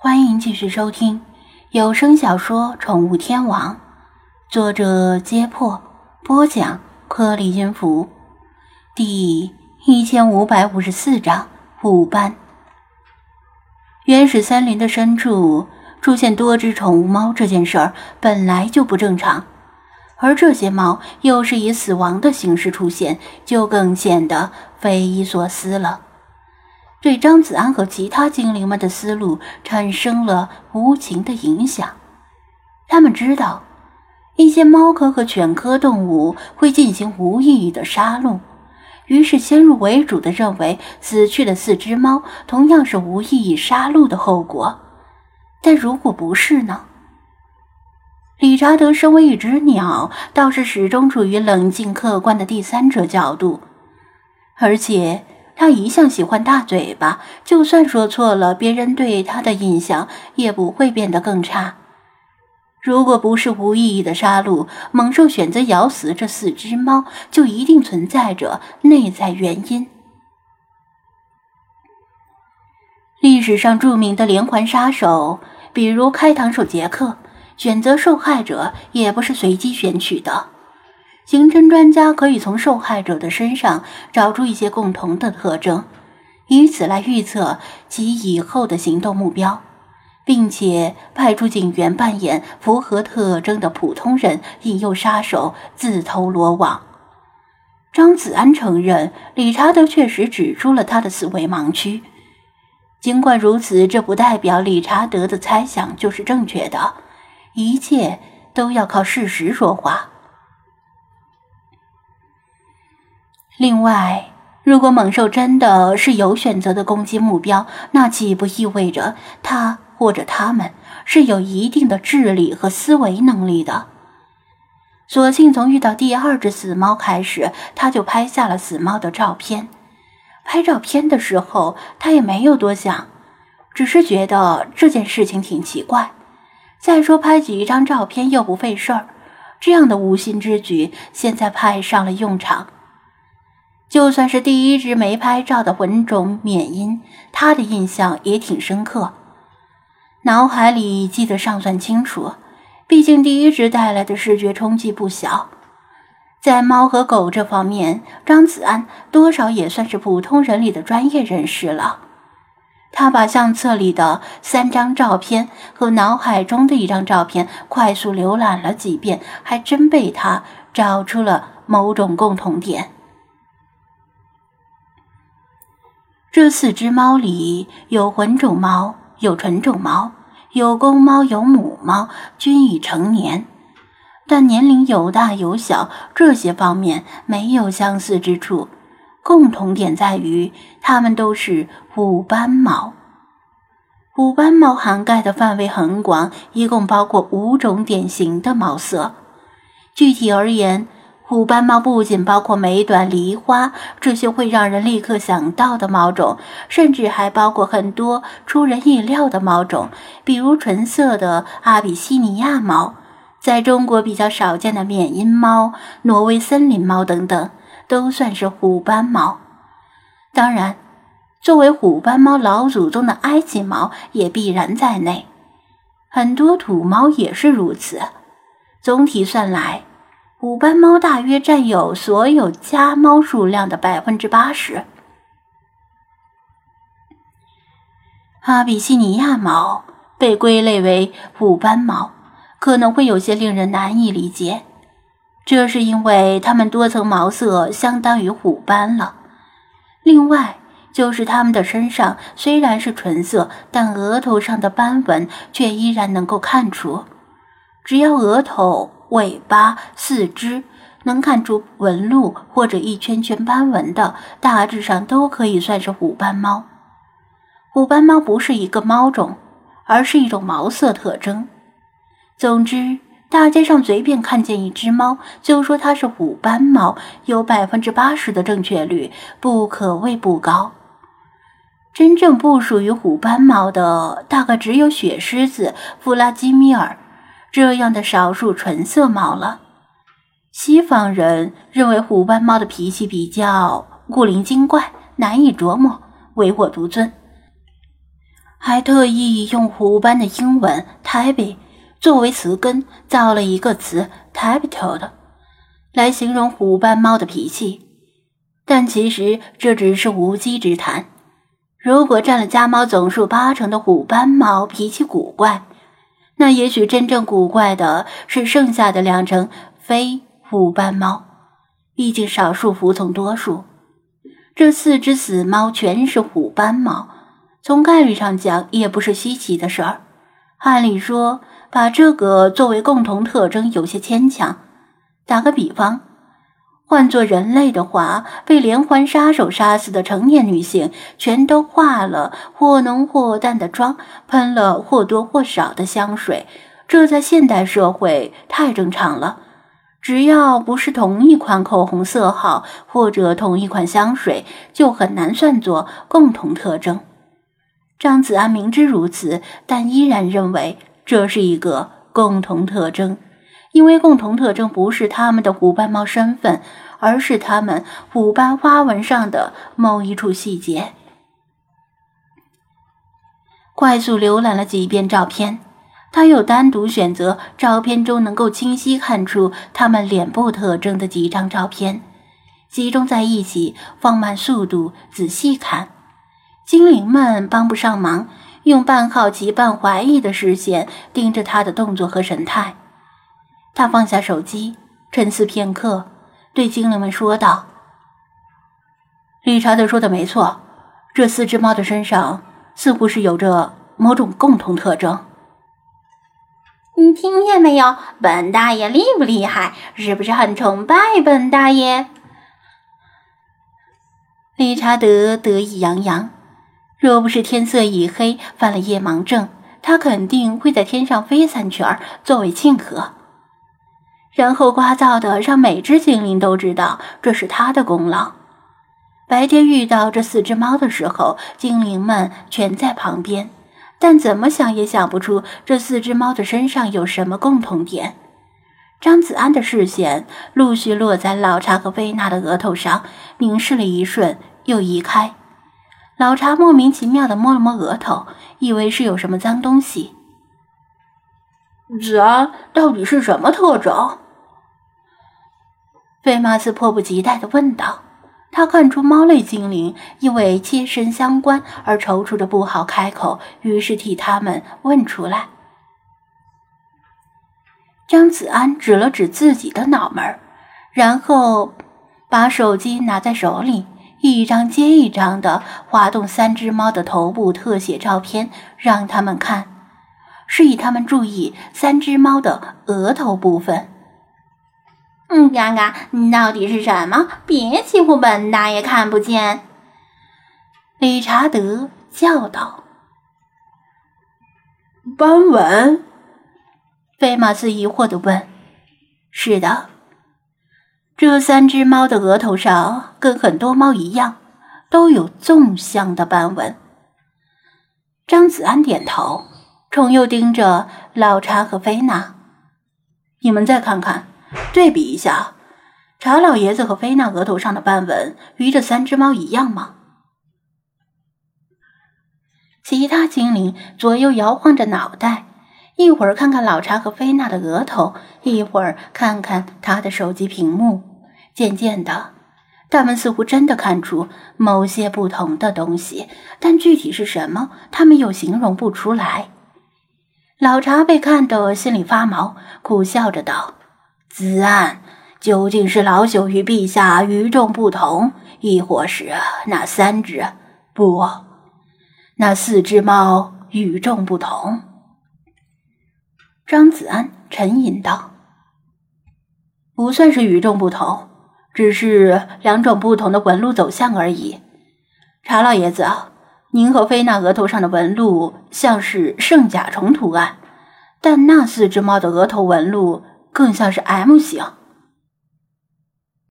欢迎继续收听有声小说《宠物天王》，作者：揭破，播讲：颗粒音符，第一千五百五十四章五班。原始森林的深处出现多只宠物猫这件事儿本来就不正常，而这些猫又是以死亡的形式出现，就更显得匪夷所思了。对张子安和其他精灵们的思路产生了无情的影响。他们知道，一些猫科和犬科动物会进行无意义的杀戮，于是先入为主的认为死去的四只猫同样是无意义杀戮的后果。但如果不是呢？理查德身为一只鸟，倒是始终处于冷静客观的第三者角度，而且。他一向喜欢大嘴巴，就算说错了，别人对他的印象也不会变得更差。如果不是无意义的杀戮，猛兽选择咬死这四只猫，就一定存在着内在原因。历史上著名的连环杀手，比如开膛手杰克，选择受害者也不是随机选取的。刑侦专家可以从受害者的身上找出一些共同的特征，以此来预测其以后的行动目标，并且派出警员扮演符合特征的普通人，引诱杀手自投罗网。张子安承认，理查德确实指出了他的思维盲区。尽管如此，这不代表理查德的猜想就是正确的，一切都要靠事实说话。另外，如果猛兽真的是有选择的攻击目标，那岂不意味着它或者他们是有一定的智力和思维能力的？索性从遇到第二只死猫开始，他就拍下了死猫的照片。拍照片的时候，他也没有多想，只是觉得这件事情挺奇怪。再说，拍几张照片又不费事儿，这样的无心之举，现在派上了用场。就算是第一只没拍照的混种缅因，他的印象也挺深刻，脑海里记得尚算清楚。毕竟第一只带来的视觉冲击不小，在猫和狗这方面，张子安多少也算是普通人里的专业人士了。他把相册里的三张照片和脑海中的一张照片快速浏览了几遍，还真被他找出了某种共同点。这四只猫里有混种猫，有纯种猫，有公猫，有母猫，均已成年，但年龄有大有小，这些方面没有相似之处。共同点在于，它们都是虎斑猫。虎斑猫涵盖的范围很广，一共包括五种典型的猫色。具体而言，虎斑猫不仅包括美短、梨花这些会让人立刻想到的猫种，甚至还包括很多出人意料的猫种，比如纯色的阿比西尼亚猫，在中国比较少见的缅因猫、挪威森林猫等等，都算是虎斑猫。当然，作为虎斑猫老祖宗的埃及猫也必然在内，很多土猫也是如此。总体算来。虎斑猫大约占有所有家猫数量的百分之八十。阿比西尼亚猫被归类为虎斑猫，可能会有些令人难以理解，这是因为它们多层毛色相当于虎斑了。另外，就是它们的身上虽然是纯色，但额头上的斑纹却依然能够看出，只要额头。尾巴、四肢能看出纹路或者一圈圈斑纹的，大致上都可以算是虎斑猫。虎斑猫不是一个猫种，而是一种毛色特征。总之，大街上随便看见一只猫，就说它是虎斑猫，有百分之八十的正确率，不可谓不高。真正不属于虎斑猫的，大概只有雪狮子弗拉基米尔。这样的少数纯色猫了。西方人认为虎斑猫的脾气比较古灵精怪，难以琢磨，唯我独尊。还特意用虎斑的英文 “tabby” 作为词根，造了一个词 “tabby-toad” 来形容虎斑猫的脾气。但其实这只是无稽之谈。如果占了家猫总数八成的虎斑猫脾气古怪，那也许真正古怪的是剩下的两成非虎斑猫。毕竟少数服从多数。这四只死猫全是虎斑猫，从概率上讲也不是稀奇的事儿。按理说，把这个作为共同特征有些牵强。打个比方。换做人类的话，被连环杀手杀死的成年女性，全都化了或浓或淡的妆，喷了或多或少的香水，这在现代社会太正常了。只要不是同一款口红色号或者同一款香水，就很难算作共同特征。张子安明知如此，但依然认为这是一个共同特征。因为共同特征不是他们的虎斑猫身份，而是他们虎斑花纹上的某一处细节。快速浏览了几遍照片，他又单独选择照片中能够清晰看出他们脸部特征的几张照片，集中在一起，放慢速度，仔细看。精灵们帮不上忙，用半好奇半怀疑的视线盯着他的动作和神态。他放下手机，沉思片刻，对精灵们说道：“理查德说的没错，这四只猫的身上似乎是有着某种共同特征。你听见没有？本大爷厉不厉害？是不是很崇拜本大爷？”理查德得意洋洋。若不是天色已黑，犯了夜盲症，他肯定会在天上飞三圈作为庆贺。然后聒噪的让每只精灵都知道这是他的功劳。白天遇到这四只猫的时候，精灵们全在旁边，但怎么想也想不出这四只猫的身上有什么共同点。张子安的视线陆续落在老查和菲娜的额头上，凝视了一瞬，又移开。老查莫名其妙的摸了摸额头，以为是有什么脏东西。子安，到底是什么特征？菲马斯迫不及待的问道：“他看出猫类精灵因为切身相关而踌躇着不好开口，于是替他们问出来。”张子安指了指自己的脑门，然后把手机拿在手里，一张接一张的滑动三只猫的头部特写照片，让他们看，示意他们注意三只猫的额头部分。嗯，嘎嘎，你到底是什么？别欺负本大爷看不见！理查德叫道。斑纹？菲马斯疑惑的问。是的，这三只猫的额头上跟很多猫一样，都有纵向的斑纹。张子安点头，重又盯着老查和菲娜：“你们再看看。”对比一下，查老爷子和菲娜额头上的斑纹与这三只猫一样吗？其他精灵左右摇晃着脑袋，一会儿看看老查和菲娜的额头，一会儿看看他的手机屏幕。渐渐的，他们似乎真的看出某些不同的东西，但具体是什么，他们又形容不出来。老查被看得心里发毛，苦笑着道。子安，究竟是老朽与陛下与众不同，亦或是那三只不，那四只猫与众不同？张子安沉吟道：“不算是与众不同，只是两种不同的纹路走向而已。”查老爷子，您和菲娜额头上的纹路像是圣甲虫图案，但那四只猫的额头纹路。更像是 M 型。